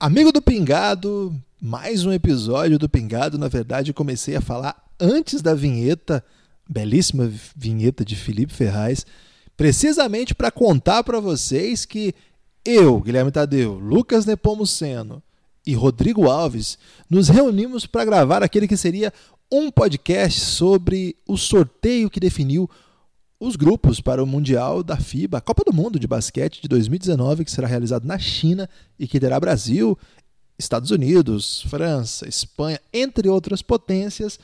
Amigo do Pingado, mais um episódio do Pingado. Na verdade, comecei a falar antes da vinheta, belíssima vinheta de Felipe Ferraz, precisamente para contar para vocês que eu, Guilherme Tadeu, Lucas Nepomuceno e Rodrigo Alves nos reunimos para gravar aquele que seria um podcast sobre o sorteio que definiu os grupos para o Mundial da FIBA, a Copa do Mundo de Basquete de 2019, que será realizado na China e que terá Brasil, Estados Unidos, França, Espanha, entre outras potências.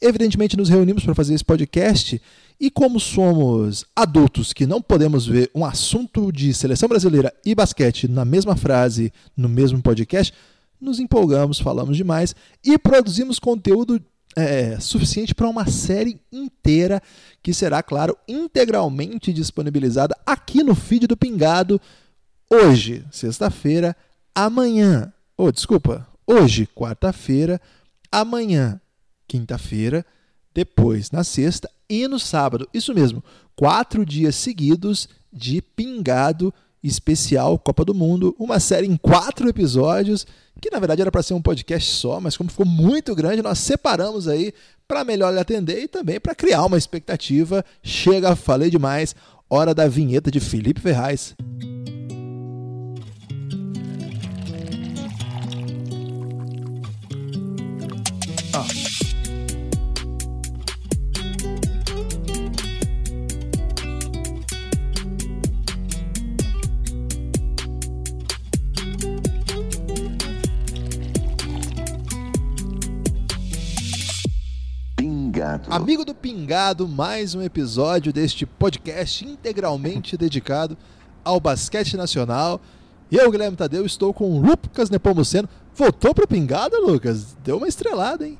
Evidentemente, nos reunimos para fazer esse podcast e, como somos adultos que não podemos ver um assunto de seleção brasileira e basquete na mesma frase, no mesmo podcast, nos empolgamos, falamos demais e produzimos conteúdo é, suficiente para uma série inteira que será, claro, integralmente disponibilizada aqui no feed do Pingado hoje, sexta-feira, amanhã, oh, desculpa, hoje, quarta-feira, amanhã, quinta-feira, depois na sexta e no sábado. Isso mesmo, quatro dias seguidos de Pingado especial Copa do Mundo, uma série em quatro episódios que na verdade era para ser um podcast só, mas como ficou muito grande, nós separamos aí para melhor lhe atender e também para criar uma expectativa. Chega, falei demais, hora da vinheta de Felipe Ferraz. Pingado. Amigo do Pingado, mais um episódio deste podcast integralmente dedicado ao basquete nacional. Eu, Guilherme Tadeu, estou com o Lucas Nepomuceno. Voltou para o Pingado, Lucas? Deu uma estrelada, hein?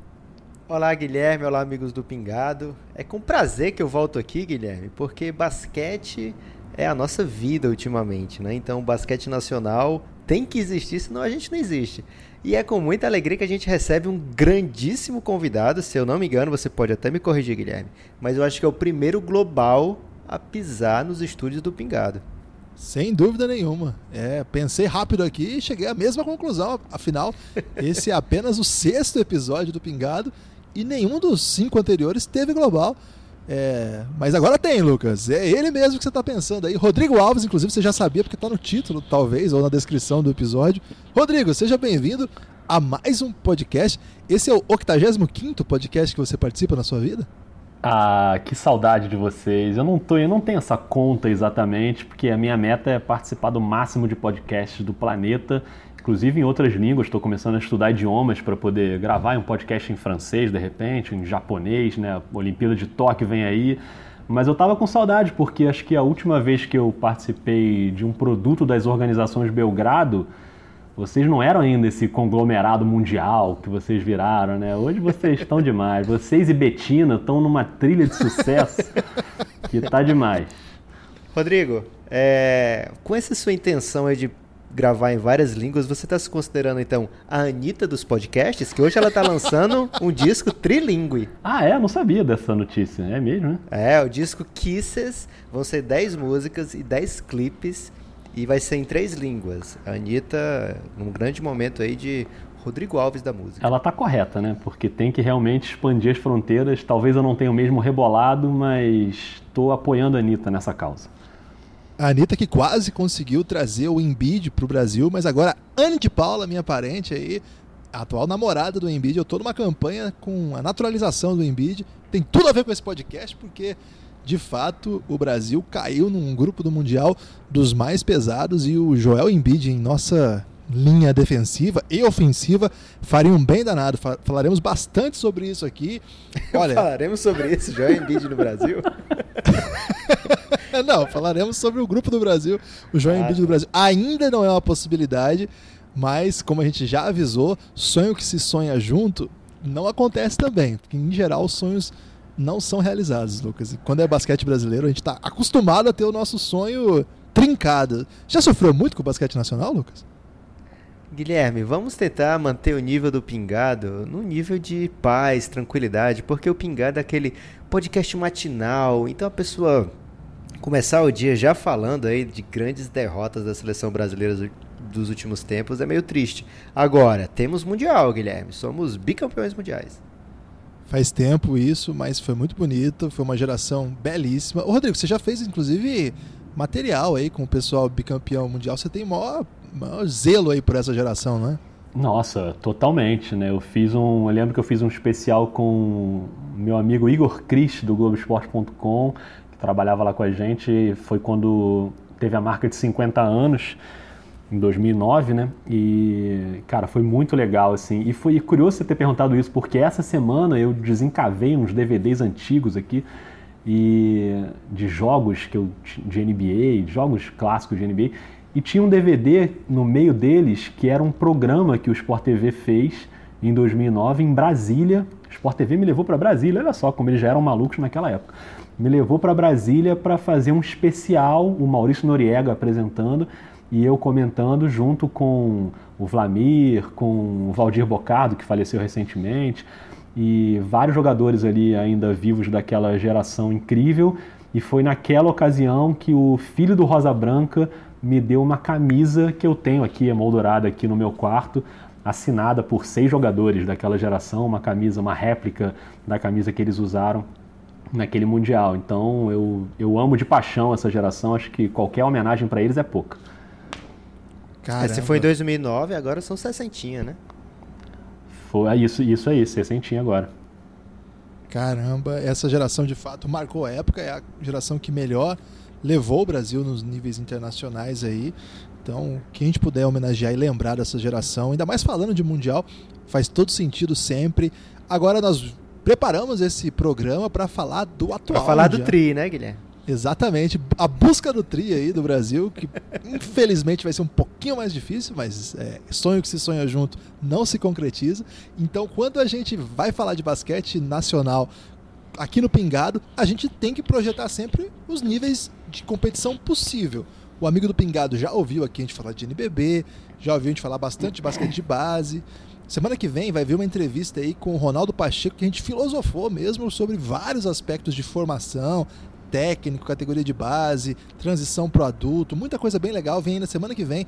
Olá, Guilherme. Olá, amigos do Pingado. É com prazer que eu volto aqui, Guilherme, porque basquete é a nossa vida ultimamente, né? Então, o basquete nacional tem que existir, senão a gente não existe. E é com muita alegria que a gente recebe um grandíssimo convidado. Se eu não me engano, você pode até me corrigir, Guilherme. Mas eu acho que é o primeiro global a pisar nos estúdios do Pingado. Sem dúvida nenhuma. É, pensei rápido aqui e cheguei à mesma conclusão. Afinal, esse é apenas o sexto episódio do Pingado e nenhum dos cinco anteriores teve global. É, mas agora tem, Lucas. É ele mesmo que você está pensando aí. Rodrigo Alves, inclusive, você já sabia, porque está no título, talvez, ou na descrição do episódio. Rodrigo, seja bem-vindo a mais um podcast. Esse é o 85 podcast que você participa na sua vida? Ah, que saudade de vocês. Eu não, tô, eu não tenho essa conta exatamente, porque a minha meta é participar do máximo de podcasts do planeta inclusive em outras línguas. Estou começando a estudar idiomas para poder gravar um podcast em francês, de repente, em japonês, né? Olimpíada de Tóquio vem aí. Mas eu estava com saudade, porque acho que a última vez que eu participei de um produto das organizações Belgrado, vocês não eram ainda esse conglomerado mundial que vocês viraram, né? Hoje vocês estão demais. Vocês e Betina estão numa trilha de sucesso que tá demais. Rodrigo, é, com essa sua intenção de gravar em várias línguas, você está se considerando então a Anitta dos podcasts? Que hoje ela está lançando um disco trilingue. Ah, é? Eu não sabia dessa notícia. É mesmo, né? É, o disco Kisses vão ser 10 músicas e 10 clipes e vai ser em três línguas. A Anitta, num grande momento aí de Rodrigo Alves da música. Ela tá correta, né? Porque tem que realmente expandir as fronteiras. Talvez eu não tenha o mesmo rebolado, mas estou apoiando a Anitta nessa causa. A Anitta que quase conseguiu trazer o Embiid para o Brasil, mas agora Anne de Paula, minha parente aí, a atual namorada do Embiid, eu estou numa campanha com a naturalização do Embiid. Tem tudo a ver com esse podcast, porque de fato o Brasil caiu num grupo do Mundial dos mais pesados e o Joel Embiid em nossa linha defensiva e ofensiva faria um bem danado. Falaremos bastante sobre isso aqui. Olha, falaremos sobre isso, Joel Embiid no Brasil. não, falaremos sobre o grupo do Brasil, o João ah, Embiid do Brasil. Ainda não é uma possibilidade, mas como a gente já avisou, sonho que se sonha junto não acontece também, porque em geral os sonhos não são realizados, Lucas. E quando é basquete brasileiro, a gente está acostumado a ter o nosso sonho trincado. Já sofreu muito com o basquete nacional, Lucas? Guilherme, vamos tentar manter o nível do Pingado no nível de paz, tranquilidade, porque o Pingado é aquele podcast matinal, então a pessoa começar o dia já falando aí de grandes derrotas da seleção brasileira dos últimos tempos é meio triste. Agora, temos Mundial, Guilherme. Somos bicampeões mundiais. Faz tempo isso, mas foi muito bonito. Foi uma geração belíssima. Ô, Rodrigo, você já fez, inclusive, material aí com o pessoal bicampeão mundial. Você tem maior, maior zelo aí por essa geração, não é? Nossa, totalmente, né? Eu fiz um, eu lembro que eu fiz um especial com meu amigo Igor Cris do Globoesporte.com, que trabalhava lá com a gente. Foi quando teve a marca de 50 anos em 2009, né? E, cara, foi muito legal, assim. E foi curioso você ter perguntado isso, porque essa semana eu desencavei uns DVDs antigos aqui e de jogos que eu de NBA, jogos clássicos de NBA, e tinha um DVD no meio deles que era um programa que o Sport TV fez em 2009 em Brasília. O Sport TV me levou para Brasília, olha só como eles já eram malucos naquela época. Me levou para Brasília para fazer um especial, o Maurício Noriega apresentando e eu comentando junto com o Vlamir, com o Valdir Bocardo, que faleceu recentemente, e vários jogadores ali ainda vivos daquela geração incrível. E foi naquela ocasião que o filho do Rosa Branca me deu uma camisa que eu tenho aqui, emoldurada aqui no meu quarto, assinada por seis jogadores daquela geração, uma camisa, uma réplica da camisa que eles usaram naquele Mundial. Então eu, eu amo de paixão essa geração, acho que qualquer homenagem para eles é pouca. Caramba. Esse foi em 2009, agora são 60, né? Foi é isso, isso aí, 60 agora. Caramba, essa geração de fato marcou a época, é a geração que melhor levou o Brasil nos níveis internacionais aí. Então, quem a gente puder homenagear e lembrar dessa geração, ainda mais falando de Mundial, faz todo sentido sempre. Agora nós preparamos esse programa para falar do atual. Para falar mundial. do Tri, né, Guilherme? Exatamente. A busca do tri aí do Brasil, que infelizmente vai ser um pouquinho mais difícil, mas é, sonho que se sonha junto não se concretiza. Então, quando a gente vai falar de basquete nacional aqui no Pingado, a gente tem que projetar sempre os níveis de competição possível. O amigo do Pingado já ouviu aqui a gente falar de NBB, já ouviu a gente falar bastante de basquete de base. Semana que vem vai vir uma entrevista aí com o Ronaldo Pacheco que a gente filosofou mesmo sobre vários aspectos de formação, técnico, categoria de base, transição pro adulto, muita coisa bem legal. Vem aí na semana que vem.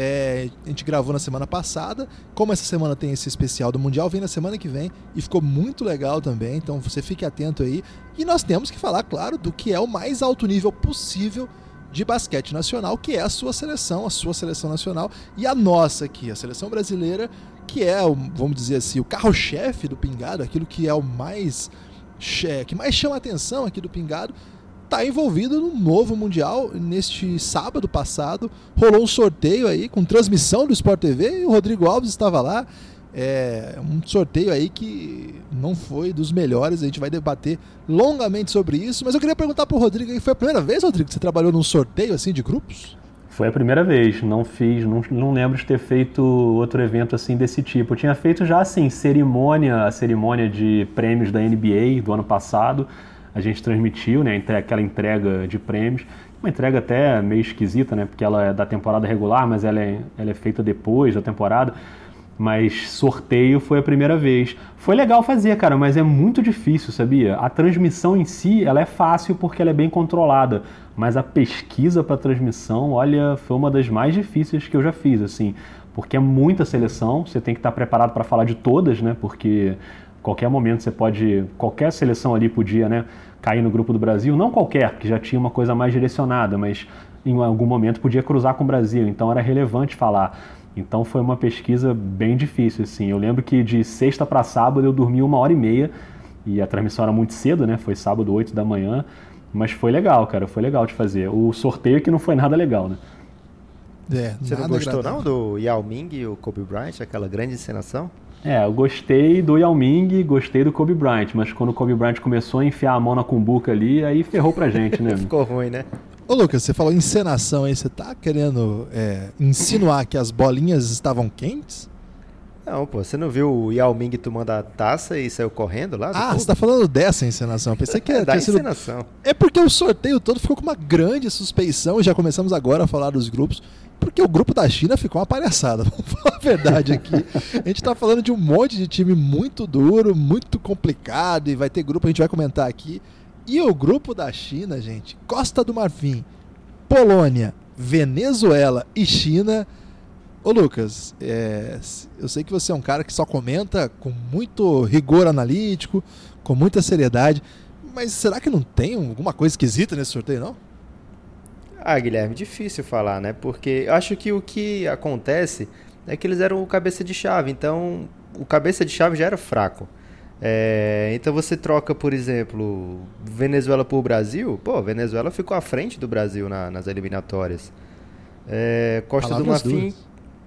É, a gente gravou na semana passada. Como essa semana tem esse especial do Mundial, vem na semana que vem e ficou muito legal também. Então você fique atento aí. E nós temos que falar, claro, do que é o mais alto nível possível de basquete nacional, que é a sua seleção, a sua seleção nacional e a nossa aqui, a seleção brasileira, que é, vamos dizer assim, o carro-chefe do Pingado, aquilo que é o mais que mais chama a atenção aqui do Pingado está envolvido no novo Mundial. Neste sábado passado, rolou um sorteio aí com transmissão do Sport TV e o Rodrigo Alves estava lá. É um sorteio aí que não foi dos melhores, a gente vai debater longamente sobre isso, mas eu queria perguntar para o Rodrigo, foi a primeira vez, Rodrigo, que você trabalhou num sorteio assim de grupos? Foi a primeira vez, não fiz, não, não lembro de ter feito outro evento assim desse tipo. Eu tinha feito já assim, cerimônia, a cerimônia de prêmios da NBA do ano passado, a gente transmitiu, né, aquela entrega de prêmios. Uma entrega até meio esquisita, né, porque ela é da temporada regular, mas ela é, ela é feita depois da temporada. Mas sorteio foi a primeira vez. Foi legal fazer, cara, mas é muito difícil, sabia? A transmissão em si, ela é fácil porque ela é bem controlada, mas a pesquisa para transmissão, olha, foi uma das mais difíceis que eu já fiz, assim, porque é muita seleção, você tem que estar preparado para falar de todas, né? Porque qualquer momento você pode, qualquer seleção ali podia, né, cair no grupo do Brasil, não qualquer, que já tinha uma coisa mais direcionada, mas em algum momento podia cruzar com o Brasil, então era relevante falar. Então foi uma pesquisa bem difícil, assim. Eu lembro que de sexta para sábado eu dormi uma hora e meia e a transmissão era muito cedo, né? Foi sábado, 8 da manhã, mas foi legal, cara, foi legal de fazer. O sorteio que não foi nada legal, né? É, Você não gostou não do Yao Ming e o Kobe Bryant, aquela grande encenação? É, eu gostei do Yao Ming, gostei do Kobe Bryant, mas quando o Kobe Bryant começou a enfiar a mão na cumbuca ali, aí ferrou pra gente, né? Ficou ruim, né? Ô Lucas, você falou encenação aí, você tá querendo é, insinuar que as bolinhas estavam quentes? Não, pô, você não viu o Yao Ming tomando a taça e saiu correndo lá? Ah, você tá falando dessa encenação. Eu pensei que é, da encenação. Sido... É porque o sorteio todo ficou com uma grande suspeição e já começamos agora a falar dos grupos. Porque o grupo da China ficou uma palhaçada, vamos falar a verdade aqui. A gente está falando de um monte de time muito duro, muito complicado, e vai ter grupo, a gente vai comentar aqui. E o grupo da China, gente, Costa do Marfim, Polônia, Venezuela e China, Ô Lucas, é, eu sei que você é um cara que só comenta com muito rigor analítico, com muita seriedade, mas será que não tem alguma coisa esquisita nesse sorteio, não? Ah, Guilherme, difícil falar, né? Porque eu acho que o que acontece é que eles eram o cabeça de chave, então o cabeça de chave já era fraco. É, então você troca, por exemplo, Venezuela por Brasil, pô, Venezuela ficou à frente do Brasil na, nas eliminatórias. É, Costa Palavras do Marfim.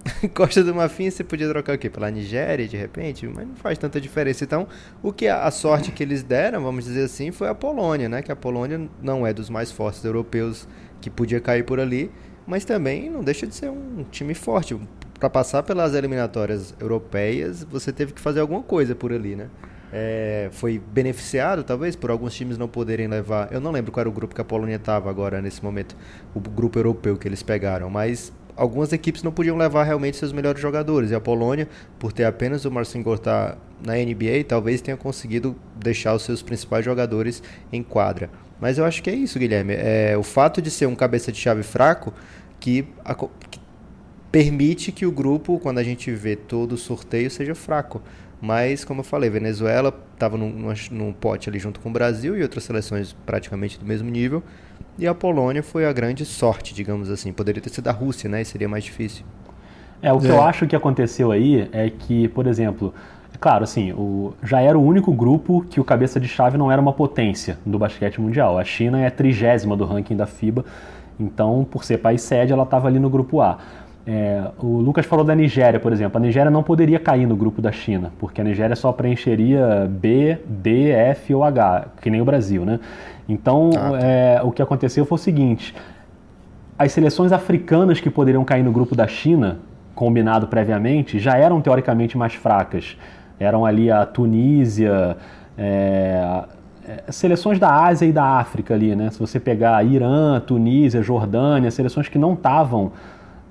Costa do Marfim você podia trocar o quê? Pela Nigéria, de repente? Mas não faz tanta diferença. Então, o que a, sorte que eles deram, vamos dizer assim, foi a Polônia, né? Que a Polônia não é dos mais fortes europeus que podia cair por ali, mas também não deixa de ser um time forte. Para passar pelas eliminatórias europeias, você teve que fazer alguma coisa por ali, né? É, foi beneficiado, talvez, por alguns times não poderem levar. Eu não lembro qual era o grupo que a Polônia estava agora, nesse momento, o grupo europeu que eles pegaram, mas algumas equipes não podiam levar realmente seus melhores jogadores. E a Polônia, por ter apenas o Marcin Gortá na NBA, talvez tenha conseguido deixar os seus principais jogadores em quadra. Mas eu acho que é isso, Guilherme. É, o fato de ser um cabeça de chave fraco que, a, que permite que o grupo, quando a gente vê todo o sorteio, seja fraco. Mas, como eu falei, Venezuela estava num, num pote ali junto com o Brasil e outras seleções praticamente do mesmo nível. E a Polônia foi a grande sorte, digamos assim. Poderia ter sido a Rússia, né? E seria mais difícil. É, o que é. eu acho que aconteceu aí é que, por exemplo, é claro, assim, o, já era o único grupo que o cabeça de chave não era uma potência do basquete mundial. A China é a trigésima do ranking da FIBA, então, por ser país sede, ela estava ali no grupo A. É, o Lucas falou da Nigéria, por exemplo. A Nigéria não poderia cair no grupo da China, porque a Nigéria só preencheria B, D, F ou H, que nem o Brasil, né? Então, ah, tá. é, o que aconteceu foi o seguinte: as seleções africanas que poderiam cair no grupo da China, combinado previamente, já eram teoricamente mais fracas. Eram ali a Tunísia, é, é seleções da Ásia e da África ali, né? Se você pegar Irã, Tunísia, Jordânia, seleções que não estavam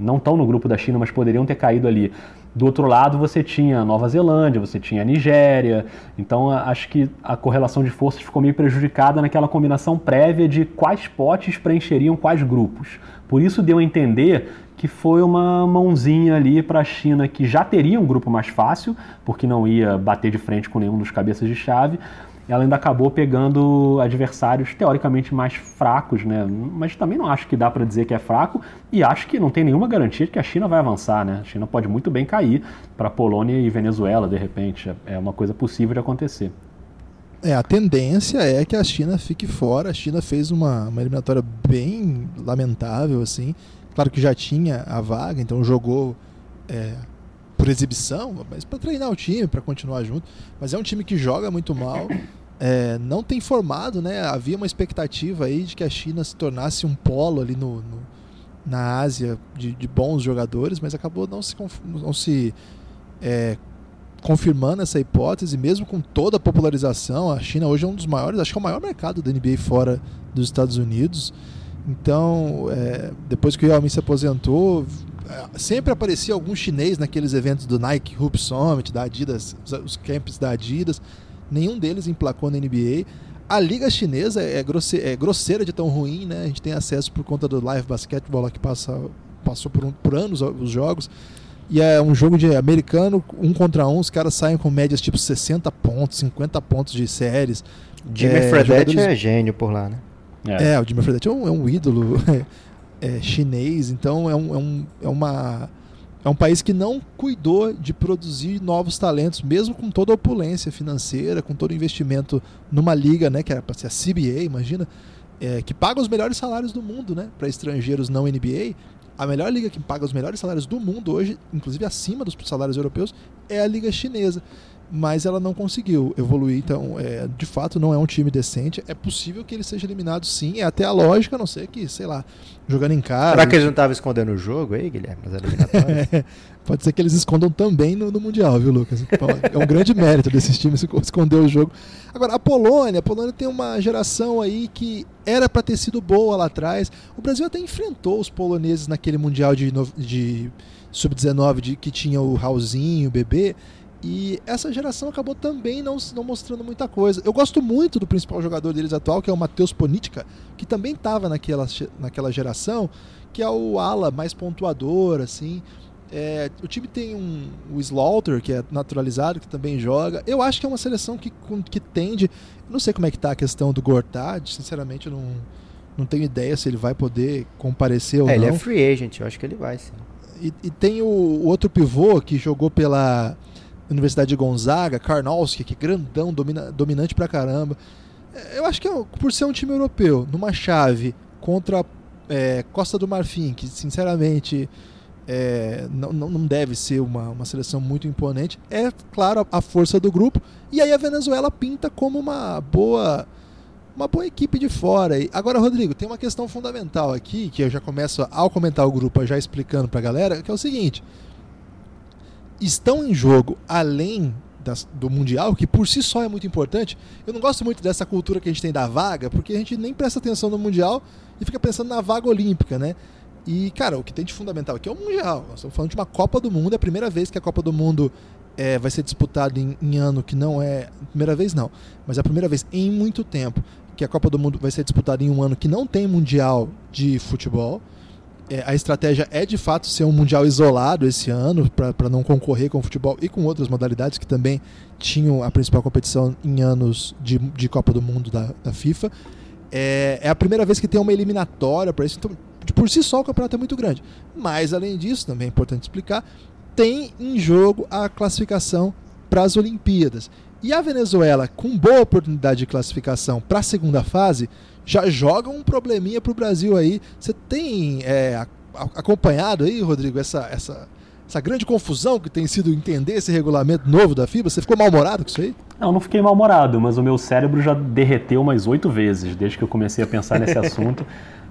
não estão no grupo da China, mas poderiam ter caído ali. Do outro lado, você tinha Nova Zelândia, você tinha Nigéria. Então, acho que a correlação de forças ficou meio prejudicada naquela combinação prévia de quais potes preencheriam quais grupos. Por isso, deu a entender que foi uma mãozinha ali para a China que já teria um grupo mais fácil, porque não ia bater de frente com nenhum dos cabeças de chave, ela ainda acabou pegando adversários teoricamente mais fracos, né? Mas também não acho que dá para dizer que é fraco e acho que não tem nenhuma garantia de que a China vai avançar, né? A China pode muito bem cair para Polônia e Venezuela de repente, é uma coisa possível de acontecer. É, a tendência é que a China fique fora. A China fez uma, uma eliminatória bem lamentável, assim. Claro que já tinha a vaga, então jogou é, por exibição, mas para treinar o time, para continuar junto. Mas é um time que joga muito mal é, não tem formado, né? Havia uma expectativa aí de que a China se tornasse um polo ali no, no na Ásia de, de, bons jogadores, mas acabou não se, não se é, confirmando essa hipótese, mesmo com toda a popularização. A China hoje é um dos maiores, acho que é o maior mercado da NBA fora dos Estados Unidos. Então, é, depois que o Yao se aposentou, sempre aparecia algum chinês naqueles eventos do Nike Hoop Summit, da Adidas, os camps da Adidas nenhum deles emplacou na NBA. A liga chinesa é, grosseira, é grosseira de tão ruim, né? A gente tem acesso por conta do live basketball que passa, passou por, um, por anos os jogos. E é um jogo de americano, um contra um, os caras saem com médias tipo 60 pontos, 50 pontos de séries. Jimmy é, Fredette jogadores... é gênio por lá, né? É, é o Jimmy Fredette é um, é um ídolo é, chinês, então é, um, é, um, é uma é um país que não cuidou de produzir novos talentos, mesmo com toda a opulência financeira, com todo o investimento numa liga, né, que era para ser a CBA, imagina, é, que paga os melhores salários do mundo, né, para estrangeiros não NBA. A melhor liga que paga os melhores salários do mundo hoje, inclusive acima dos salários europeus, é a liga chinesa mas ela não conseguiu evoluir. Então, é, de fato, não é um time decente. É possível que ele seja eliminado sim, é até a lógica, a não ser que, sei lá, jogando em casa. Será que eles não estavam escondendo o jogo aí, Guilherme, eliminatórias? Pode ser que eles escondam também no, no, Mundial, viu, Lucas? É um grande mérito desses times esconder o jogo. Agora, a Polônia, a Polônia tem uma geração aí que era para ter sido boa lá atrás. O Brasil até enfrentou os poloneses naquele Mundial de, de Sub-19 que tinha o Raulzinho, o Bebê. E essa geração acabou também não, não mostrando muita coisa. Eu gosto muito do principal jogador deles atual, que é o Matheus Ponitka, que também estava naquela, naquela geração, que é o ala mais pontuador, assim. É, o time tem um, o Slaughter, que é naturalizado, que também joga. Eu acho que é uma seleção que, que tende. Não sei como é que tá a questão do Gortad, sinceramente eu não, não tenho ideia se ele vai poder comparecer ou é, não. Ele é free agent, eu acho que ele vai sim. E, e tem o, o, outro pivô que jogou pela Universidade de Gonzaga, Karnowski, que é grandão, domina, dominante pra caramba. É, eu acho que é, por ser um time europeu, numa chave contra é, Costa do Marfim, que sinceramente é, não, não deve ser uma, uma seleção muito imponente, é claro a força do grupo. E aí a Venezuela pinta como uma boa uma boa equipe de fora. Agora, Rodrigo, tem uma questão fundamental aqui, que eu já começo, ao comentar o grupo, já explicando para a galera, que é o seguinte. Estão em jogo, além das, do Mundial, que por si só é muito importante, eu não gosto muito dessa cultura que a gente tem da vaga, porque a gente nem presta atenção no Mundial e fica pensando na vaga olímpica, né? E, cara, o que tem de fundamental aqui é o Mundial. Nós estamos falando de uma Copa do Mundo, é a primeira vez que a Copa do Mundo é, vai ser disputada em, em, ano que não é. Primeira vez não, mas é a primeira vez em muito tempo que a Copa do Mundo vai ser disputada em um ano que não tem Mundial de futebol. É, a estratégia é de fato ser um Mundial isolado esse ano, para não concorrer com o futebol e com outras modalidades que também tinham a principal competição em anos de, de Copa do Mundo da, da FIFA. É, é, a primeira vez que tem uma eliminatória para isso, então por si só o campeonato é muito grande. Mas além disso, também é importante explicar, tem em jogo a classificação para as Olimpíadas. E a Venezuela, com boa oportunidade de classificação para a segunda fase, já joga um probleminha para o Brasil aí. Você tem é, acompanhado aí, Rodrigo, essa, essa, essa grande confusão que tem sido entender esse regulamento novo da FIBA? Você ficou mal-humorado com isso aí? Não, não fiquei mal-humorado, mas o meu cérebro já derreteu umas oito vezes desde que eu comecei a pensar nesse assunto.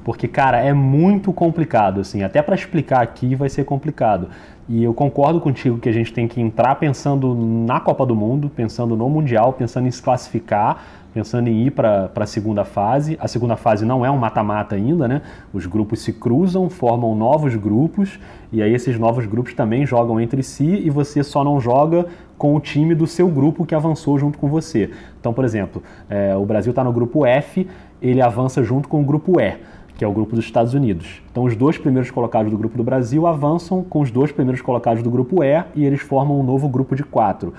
Porque, cara, é muito complicado, assim. Até para explicar aqui vai ser complicado. E eu concordo contigo que a gente tem que entrar pensando na Copa do Mundo, pensando no Mundial, pensando em se classificar, pensando em ir para a segunda fase. A segunda fase não é um mata-mata ainda, né? Os grupos se cruzam, formam novos grupos, e aí esses novos grupos também jogam entre si e você só não joga com o time do seu grupo que avançou junto com você. Então, por exemplo, é, o Brasil está no grupo F, ele avança junto com o grupo E que é o grupo dos Estados Unidos. Então, os dois primeiros colocados do grupo do Brasil avançam com os dois primeiros colocados do grupo E e eles formam um novo grupo de quatro.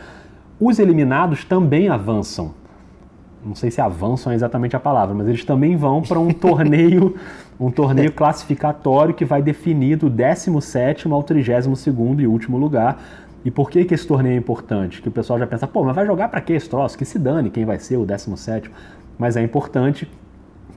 Os eliminados também avançam. Não sei se avançam é exatamente a palavra, mas eles também vão para um torneio, um torneio classificatório que vai definir do 17 ao 32 e último lugar. E por que, que esse torneio é importante? Que o pessoal já pensa, pô, mas vai jogar para que esse troço? Que se dane quem vai ser o 17. Mas é importante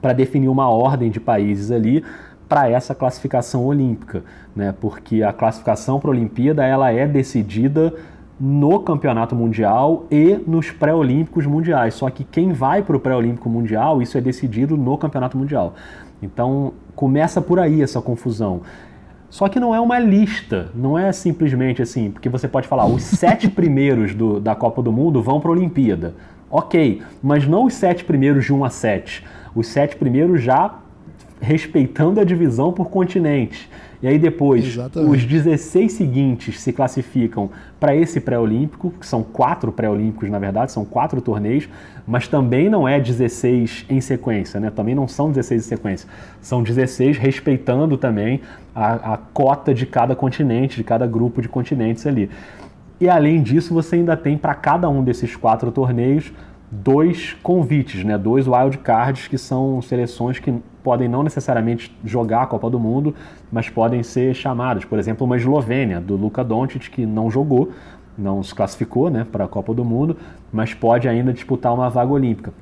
para definir uma ordem de países ali para essa classificação olímpica, né? Porque a classificação para a Olimpíada ela é decidida no Campeonato Mundial e nos pré-olímpicos mundiais. Só que quem vai para o pré-olímpico mundial, isso é decidido no Campeonato Mundial. Então começa por aí essa confusão. Só que não é uma lista, não é simplesmente assim, porque você pode falar, os sete primeiros do, da Copa do Mundo vão para a Olimpíada. Ok, mas não os sete primeiros de 1 a 7 os sete primeiros já respeitando a divisão por continente. E aí depois, Exatamente. os 16 seguintes se classificam para esse pré-olímpico, que são quatro pré-olímpicos, na verdade, são quatro torneios, mas também não é 16 em sequência, né? Também não são 16 em sequência. São 16 respeitando também a, a cota de cada continente, de cada grupo de continentes ali. E além disso, você ainda tem para cada um desses quatro torneios dois convites, né? dois wildcards, que são seleções que podem não necessariamente jogar a Copa do Mundo, mas podem ser chamadas. Por exemplo, uma Eslovênia, do Luka Doncic, que não jogou, não se classificou né, para a Copa do Mundo, mas pode ainda disputar uma vaga olímpica.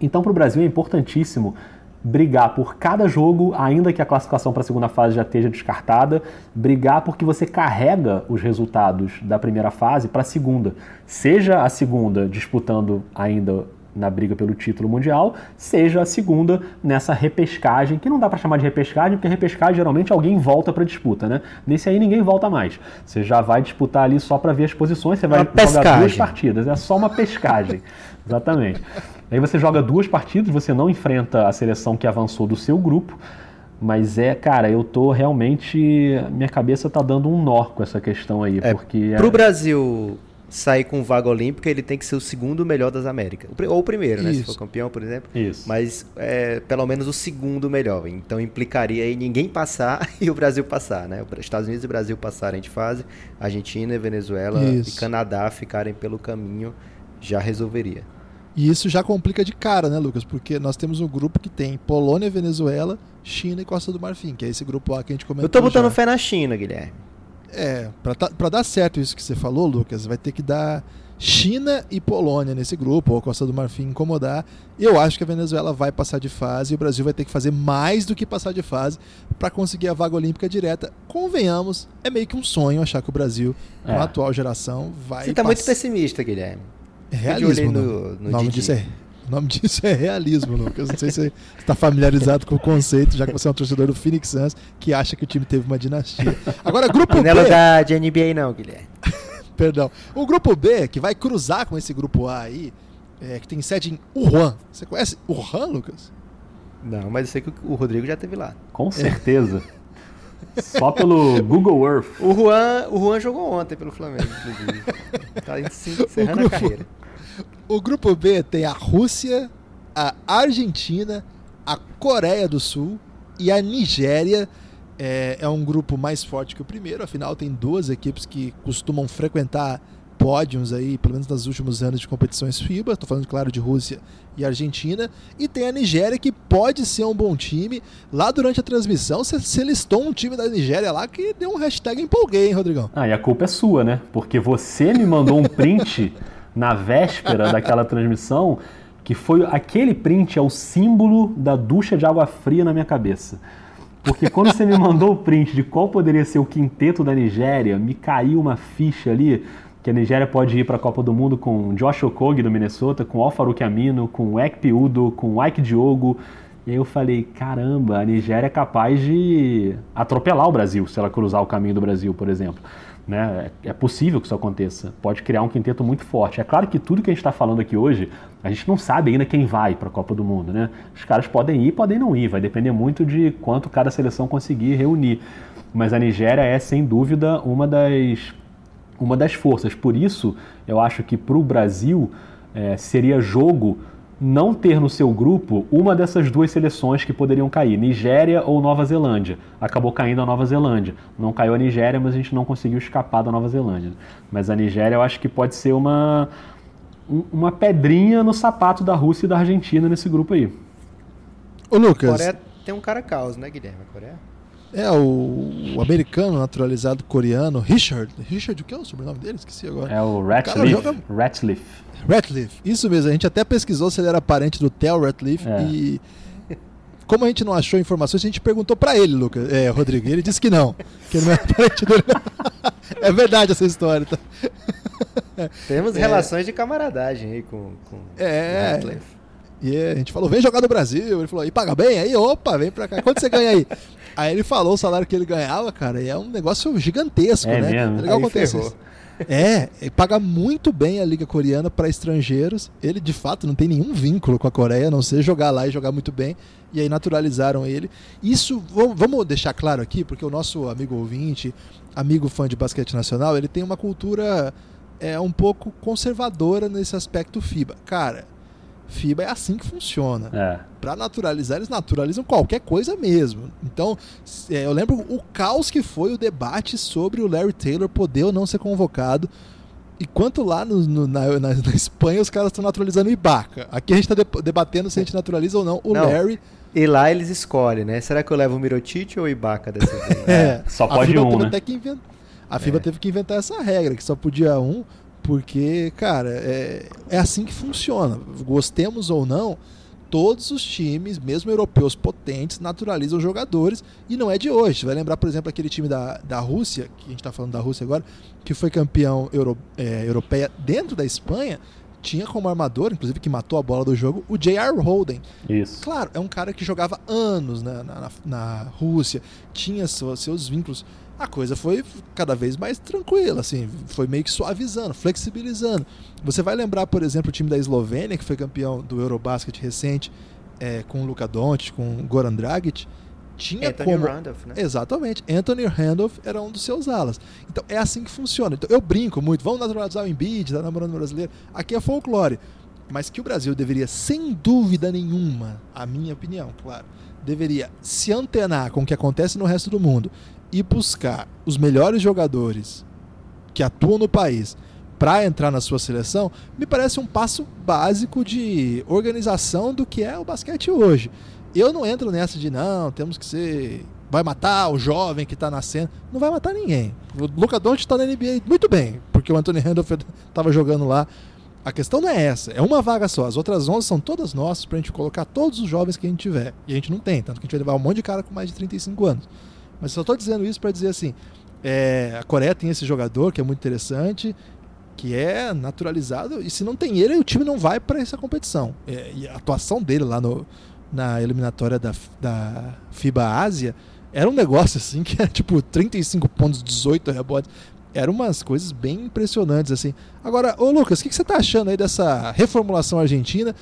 Então, para o Brasil é importantíssimo brigar por cada jogo, ainda que a classificação para a segunda fase já esteja descartada, brigar porque você carrega os resultados da primeira fase para a segunda. Seja a segunda disputando ainda na briga pelo título mundial, seja a segunda nessa repescagem, que não dá para chamar de repescagem, porque repescagem geralmente alguém volta para disputa, né? Nesse aí ninguém volta mais. Você já vai disputar ali só para ver as posições, você vai jogar pescagem. duas partidas, é só uma pescagem. Exatamente. Aí você joga duas partidas, você não enfrenta a seleção que avançou do seu grupo, mas é, cara, eu tô realmente. Minha cabeça tá dando um nó com essa questão aí. É, porque Pro é... Brasil sair com vaga olímpica, ele tem que ser o segundo melhor das Américas. Ou o primeiro, né? Se for campeão, por exemplo. Isso. Mas é, pelo menos o segundo melhor. Então implicaria aí ninguém passar e o Brasil passar, né? Os Estados Unidos e o Brasil passarem de fase, Argentina e Venezuela Isso. e Canadá ficarem pelo caminho, já resolveria. E isso já complica de cara, né, Lucas? Porque nós temos um grupo que tem Polônia, Venezuela, China e Costa do Marfim, que é esse grupo A que a gente comentou. Eu tô botando já. fé na China, Guilherme. É, pra, pra dar certo isso que você falou, Lucas, vai ter que dar China e Polônia nesse grupo, ou Costa do Marfim incomodar. Eu acho que a Venezuela vai passar de fase e o Brasil vai ter que fazer mais do que passar de fase para conseguir a vaga olímpica direta. Convenhamos, é meio que um sonho achar que o Brasil, com é. a atual geração, vai. Você tá muito pessimista, Guilherme. É realismo. No, no, no nome disso é o nome disso é realismo, Lucas. Não sei se você está familiarizado com o conceito, já que você é um torcedor do Phoenix Suns que acha que o time teve uma dinastia. Agora, grupo B. Não é da de NBA, não, Guilherme. Perdão. O grupo B, que vai cruzar com esse grupo A aí, é, que tem sede em Wuhan. Você conhece Wuhan, Lucas? Não, mas eu sei que o Rodrigo já teve lá. Com certeza. É. Só pelo Google Earth. O Juan, o Juan jogou ontem pelo Flamengo, inclusive. tá encerrando grupo, a carreira. O grupo B tem a Rússia, a Argentina, a Coreia do Sul e a Nigéria. É, é um grupo mais forte que o primeiro, afinal tem duas equipes que costumam frequentar pódios aí, pelo menos nos últimos anos de competições FIBA. Estou falando, claro, de Rússia e Argentina. E tem a Nigéria, que pode ser um bom time. Lá durante a transmissão, você listou um time da Nigéria lá que deu um hashtag empolguei, hein, Rodrigão? Ah, e a culpa é sua, né? Porque você me mandou um print na véspera daquela transmissão, que foi aquele print é o símbolo da ducha de água fria na minha cabeça. Porque quando você me mandou o print de qual poderia ser o quinteto da Nigéria, me caiu uma ficha ali que a Nigéria pode ir para a Copa do Mundo com Josh Okogie do Minnesota, com Alfaruque Amino, com Ekpe Udo, com Ike Diogo. E aí eu falei, caramba, a Nigéria é capaz de atropelar o Brasil se ela cruzar o caminho do Brasil, por exemplo. Né? É, é possível que isso aconteça. Pode criar um quinteto muito forte. É claro que tudo que a gente está falando aqui hoje, a gente não sabe ainda quem vai para a Copa do Mundo. Né? Os caras podem ir, podem não ir. Vai depender muito de quanto cada seleção conseguir reunir. Mas a Nigéria é, sem dúvida, uma das, uma das forças. Por isso, eu acho que para o Brasil é, seria jogo não ter no seu grupo uma dessas duas seleções que poderiam cair, Nigéria ou Nova Zelândia. Acabou caindo a Nova Zelândia. Não caiu a Nigéria, mas a gente não conseguiu escapar da Nova Zelândia. Mas a Nigéria eu acho que pode ser uma, uma pedrinha no sapato da Rússia e da Argentina nesse grupo aí. Ô Lucas. A Coreia tem um cara caos, né, Guilherme? A Coreia? É, o, o, americano naturalizado coreano, Richard. Richard, o que é o sobrenome dele? Esqueci agora. É o Ratcliffe. Joga... Ratcliffe. Ratcliffe, isso mesmo. A gente até pesquisou se ele era parente do Theo Ratcliffe é. e como a gente não achou informações, a gente perguntou para ele, Lucas, é, Rodrigo, e ele disse que não, que ele não era parente dele. é verdade essa história. Tá? Temos é. relações de camaradagem aí com, com é. Ratcliffe. E a gente falou, vem jogar no Brasil. Ele falou, e paga bem? Aí, opa, vem pra cá. Quanto você ganha aí? Aí ele falou o salário que ele ganhava, cara, e é um negócio gigantesco, é né? Mesmo. É legal acontecer isso. É, ele paga muito bem a Liga Coreana para estrangeiros. Ele, de fato, não tem nenhum vínculo com a Coreia, a não ser jogar lá e jogar muito bem. E aí naturalizaram ele. Isso, vamos deixar claro aqui, porque o nosso amigo ouvinte, amigo fã de basquete nacional, ele tem uma cultura é, um pouco conservadora nesse aspecto FIBA. Cara, FIBA é assim que funciona. É. Para naturalizar, eles naturalizam qualquer coisa mesmo. Então, é, eu lembro o caos que foi o debate sobre o Larry Taylor poder ou não ser convocado. Enquanto lá no, no, na, na, na, Espanha os caras estão naturalizando o Ibaka. Aqui a gente está debatendo se a gente naturaliza ou não o não. Larry. E lá eles escolhem, né? Será que eu levo o Mirotic ou o Ibaka dessa vez? é, só pode um, né? A FIBA é. teve que inventar essa regra, que só podia um. Porque, cara, é, é assim que funciona. Gostemos ou não, todos os times, mesmo europeus potentes, naturalizam jogadores e não é de hoje. Você vai lembrar, por exemplo, aquele time da, da Rússia, que a gente está falando da Rússia agora, que foi campeão euro, é, europeia dentro da Espanha, tinha como armador, inclusive que matou a bola do jogo, o J.R. Holden. Isso. Claro, é um cara que jogava anos na, na, na Rússia, tinha seus, seus vínculos a coisa foi cada vez mais tranquila, assim, foi meio que suavizando, flexibilizando. Você vai lembrar, por exemplo, o time da Eslovênia, que foi campeão do Eurobasket recente, é, com o Luka Doncic, com o Goran Dragic, tinha Anthony como. Randolph, né? Exatamente. Anthony Randolph era um dos seus alas. Então é assim que funciona. Então, eu brinco muito, vamos naturalizar o Embiid, tá namorando o brasileiro. Aqui é folclore. Mas que o Brasil deveria, sem dúvida nenhuma, a minha opinião, claro, deveria se antenar com o que acontece no resto do mundo e buscar os melhores jogadores que atuam no país para entrar na sua seleção, me parece um passo básico de organização do que é o basquete hoje. Eu não entro nessa de não, temos que ser. Vai matar o jovem que está nascendo. Não vai matar ninguém. O Luca Doncic está na NBA muito bem, porque o Anthony Randolph estava jogando lá. A questão não é essa, é uma vaga só. As outras 11 são todas nossas para a gente colocar todos os jovens que a gente tiver. E a gente não tem, tanto que a gente vai levar um monte de cara com mais de 35 anos. Mas só estou dizendo isso para dizer assim: é, a Coreia tem esse jogador que é muito interessante, que é naturalizado, e se não tem ele, o time não vai para essa competição. É, e a atuação dele lá no, na eliminatória da, da FIBA Ásia era um negócio assim que era tipo 35 pontos, 18 rebotes. Eram umas coisas bem impressionantes assim. Agora, ô Lucas, o que, que você está achando aí dessa reformulação argentina?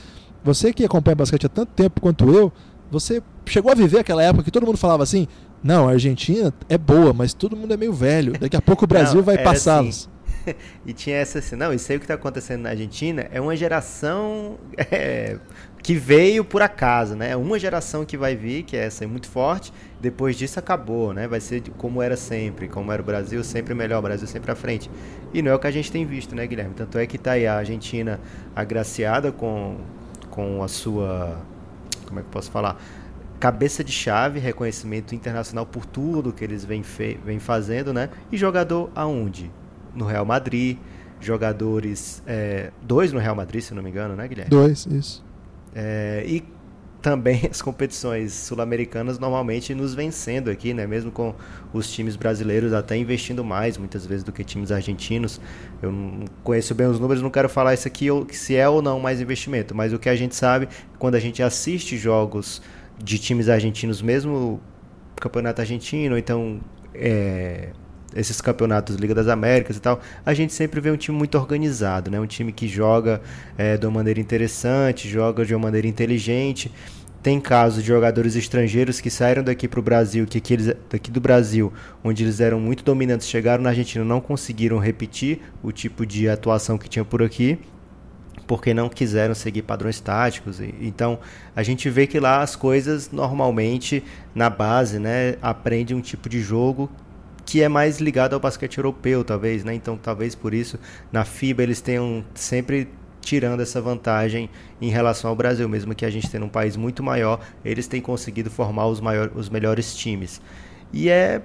Você que acompanha basquete há tanto tempo quanto eu, você chegou a viver aquela época que todo mundo falava assim: não, a Argentina é boa, mas todo mundo é meio velho. Daqui a pouco o Brasil Não, vai era passá-los. assim. e tinha essa assim, não, isso aí que está acontecendo na Argentina é uma geração é, que veio por acaso, né? É uma geração que vai vir, que é essa é muito forte, depois disso acabou, né? Vai ser como era sempre, como era o Brasil, sempre melhor, o Brasil sempre à frente. E não é o que a gente tem visto, né, Guilherme? Tanto é que tá aí a Argentina agraciada com, com a sua. Como é que eu posso falar? Cabeça de chave, reconhecimento internacional por tudo que eles vêm, vêm fazendo, né? E jogador aonde? No Real Madrid, jogadores. É, dois no Real Madrid, se não me engano, né, Guilherme? Dois, isso. É, e também as competições sul-americanas normalmente nos vencendo aqui, né? Mesmo com os times brasileiros até investindo mais, muitas vezes, do que times argentinos. Eu não conheço bem os números, não quero falar isso aqui se é ou não mais investimento, mas o que a gente sabe, quando a gente assiste jogos de times argentinos, mesmo campeonato argentino, então é, esses campeonatos Liga das Américas e tal, a gente sempre vê um time muito organizado, né? Um time que joga é, de uma maneira interessante, joga de uma maneira inteligente. Tem casos de jogadores estrangeiros que saíram daqui para o Brasil, que aqui eles, daqui do Brasil, onde eles eram muito dominantes, chegaram na Argentina, não conseguiram repetir o tipo de atuação que tinha por aqui porque não quiseram seguir padrões táticos. Então, a gente vê que lá as coisas normalmente na base, né, aprende um tipo de jogo que é mais ligado ao basquete europeu, talvez, né? Então, talvez por isso na FIBA eles tenham sempre tirando essa vantagem em relação ao Brasil, mesmo que a gente tenha um país muito maior, eles têm conseguido formar os, maior, os melhores times. E é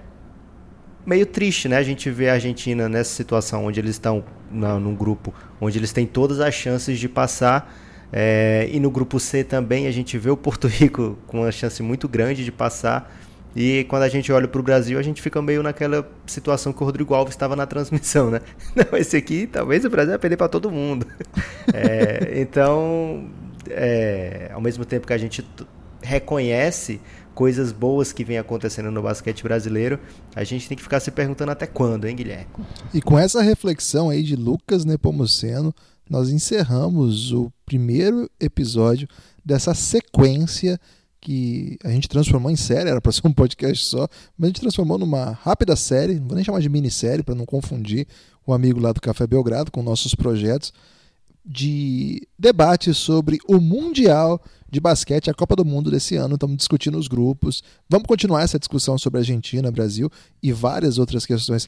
meio triste, né? A gente vê a Argentina nessa situação onde eles estão num grupo onde eles têm todas as chances de passar. É, e no grupo C também a gente vê o Porto Rico com uma chance muito grande de passar. E quando a gente olha para o Brasil, a gente fica meio naquela situação que o Rodrigo Alves estava na transmissão, né? Não, esse aqui talvez o Brasil vai perder para todo mundo. É, então, é, ao mesmo tempo que a gente reconhece coisas boas que vem acontecendo no basquete brasileiro, a gente tem que ficar se perguntando até quando, hein, Guilherme? E com essa reflexão aí de Lucas Nepomuceno, nós encerramos o primeiro episódio dessa sequência que a gente transformou em série, era para ser um podcast só, mas a gente transformou numa rápida série, não vou nem chamar de minissérie para não confundir o amigo lá do Café Belgrado com nossos projetos de debate sobre o Mundial de basquete, a Copa do Mundo desse ano. Estamos discutindo os grupos. Vamos continuar essa discussão sobre Argentina, Brasil e várias outras questões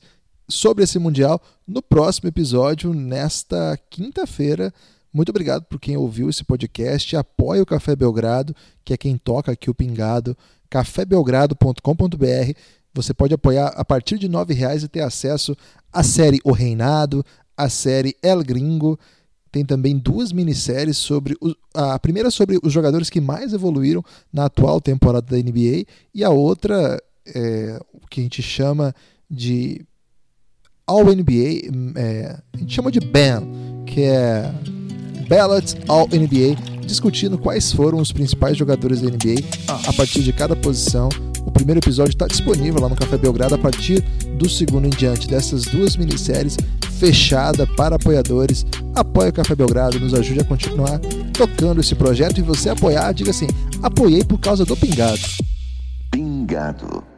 sobre esse Mundial no próximo episódio, nesta quinta-feira. Muito obrigado por quem ouviu esse podcast. Apoie o Café Belgrado, que é quem toca aqui o Pingado. cafébelgrado.com.br. Você pode apoiar a partir de R$ reais e ter acesso à série O Reinado, à série El Gringo tem também duas minisséries sobre a primeira sobre os jogadores que mais evoluíram na atual temporada da NBA e a outra é, o que a gente chama de All NBA é, a gente chama de BAM que é Ballot All NBA discutindo quais foram os principais jogadores da NBA a partir de cada posição o primeiro episódio está disponível lá no Café Belgrado a partir do segundo em diante dessas duas minisséries fechada para apoiadores. Apoie o Café Belgrado, nos ajude a continuar tocando esse projeto e você apoiar, diga assim: apoiei por causa do Pingado. Pingado.